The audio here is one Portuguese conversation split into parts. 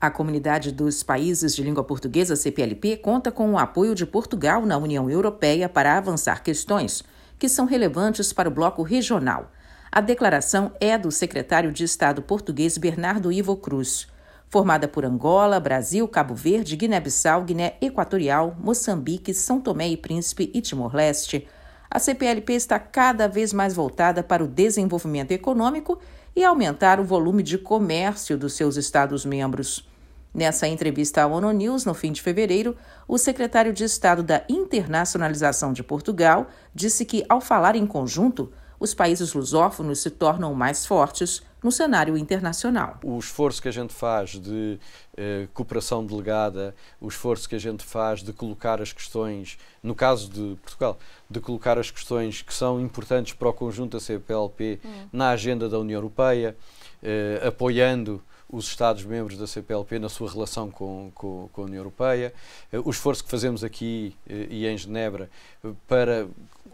A Comunidade dos Países de Língua Portuguesa, CPLP, conta com o apoio de Portugal na União Europeia para avançar questões que são relevantes para o bloco regional. A declaração é do secretário de Estado português Bernardo Ivo Cruz. Formada por Angola, Brasil, Cabo Verde, Guiné-Bissau, Guiné Equatorial, Moçambique, São Tomé e Príncipe e Timor-Leste, a CPLP está cada vez mais voltada para o desenvolvimento econômico e aumentar o volume de comércio dos seus Estados-membros. Nessa entrevista à ONU News, no fim de fevereiro, o secretário de Estado da Internacionalização de Portugal disse que, ao falar em conjunto, os países lusófonos se tornam mais fortes no cenário internacional. O esforço que a gente faz de eh, cooperação delegada, o esforço que a gente faz de colocar as questões, no caso de Portugal, de colocar as questões que são importantes para o conjunto da CPLP hum. na agenda da União Europeia, eh, apoiando os Estados-membros da CPLP na sua relação com, com, com, a União Europeia, eh, o esforço que fazemos aqui eh, e em Genebra eh, para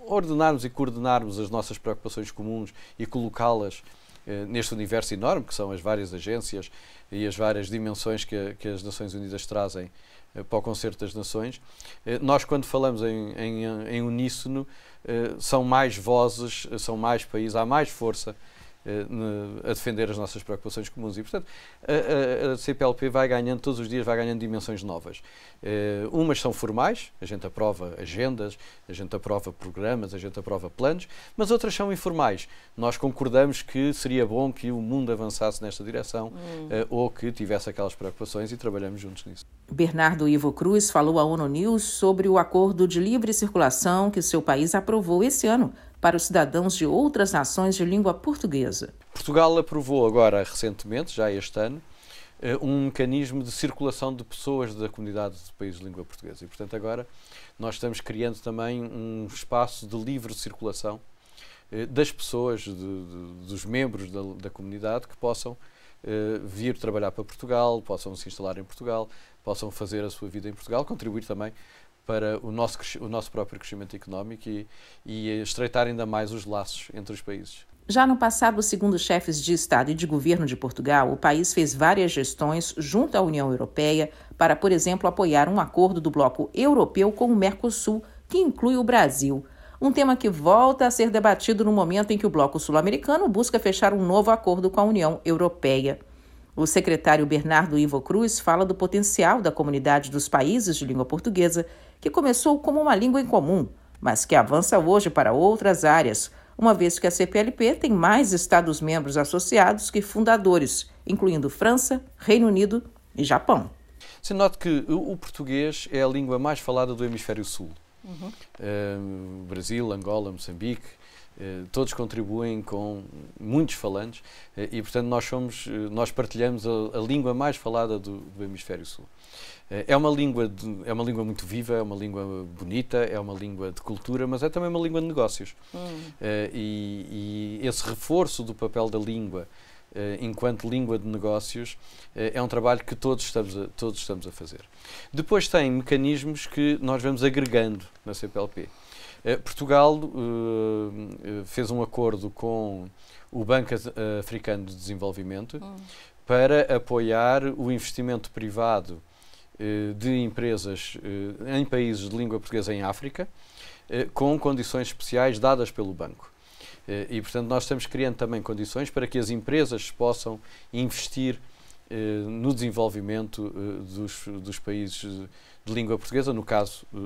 ordenarmos e coordenarmos as nossas preocupações comuns e colocá-las neste universo enorme que são as várias agências e as várias dimensões que, que as Nações Unidas trazem para o concerto das nações. Nós, quando falamos em, em, em uníssono, são mais vozes, são mais países, há mais força a defender as nossas preocupações comuns. E, portanto, a, a, CPLP vai ganhando, todos os dias vai ganhando dimensões novas. Uh, umas são formais, a gente aprova agendas, a gente aprova programas, a gente aprova planos, mas outras são informais. Nós concordamos que seria bom que o mundo avançasse nesta direção hum. uh, ou que tivesse aquelas preocupações e trabalhamos juntos nisso. Bernardo Ivo Cruz falou à ONU News sobre o acordo de livre circulação que seu país aprovou esse ano para os cidadãos de outras nações de língua portuguesa. Portugal aprovou agora recentemente, já este ano, eh, um mecanismo de circulação de pessoas da comunidade de países de língua portuguesa. E, portanto, agora nós estamos criando também um espaço de livre circulação eh, das pessoas, de, de, dos membros da, da, comunidade que possam eh, vir trabalhar para Portugal, possam se instalar em Portugal, possam fazer a sua vida em Portugal, contribuir também para o nosso, o nosso próprio crescimento económico e, e estreitar ainda mais os laços entre os países. Já no passado, segundo chefes de Estado e de governo de Portugal, o país fez várias gestões junto à União Europeia para, por exemplo, apoiar um acordo do bloco europeu com o Mercosul, que inclui o Brasil. Um tema que volta a ser debatido no momento em que o bloco sul-americano busca fechar um novo acordo com a União Europeia. O secretário Bernardo Ivo Cruz fala do potencial da comunidade dos países de língua portuguesa, que começou como uma língua em comum, mas que avança hoje para outras áreas, uma vez que a CPLP tem mais Estados-membros associados que fundadores, incluindo França, Reino Unido e Japão. Se note que o português é a língua mais falada do Hemisfério Sul. Uhum. Uh, Brasil, Angola, Moçambique, todos contribuem com muitos falantes uh, e, portanto, nós somos, nós partilhamos a, a língua mais falada do, do Hemisfério Sul. É uma língua de, é uma língua muito viva, é uma língua bonita, é uma língua de cultura, mas é também uma língua de negócios. Hum. E, e, esse reforço do papel da língua enquanto língua de negócios é um trabalho que todos estamos a, todos estamos a fazer. Depois tem mecanismos que nós vamos agregando na CPLP. Eh, Portugal uh, fez um acordo com o Banco Africano de Desenvolvimento hum. para apoiar o investimento privado de empresas em países de língua portuguesa em África, com condições especiais dadas pelo banco. E, portanto, nós estamos criando também condições para que as empresas possam investir eh, no desenvolvimento eh, dos, dos países de língua portuguesa, no caso, eh,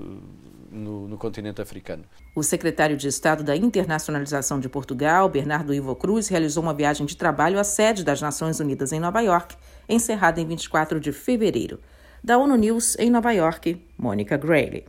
no, no, continente africano. O secretário de Estado da Internacionalização de Portugal, Bernardo Ivo Cruz, realizou uma viagem de trabalho à sede das Nações Unidas em Nova York, encerrada em 24 de fevereiro. Da ONU News, em Nova York, Mônica Grayley.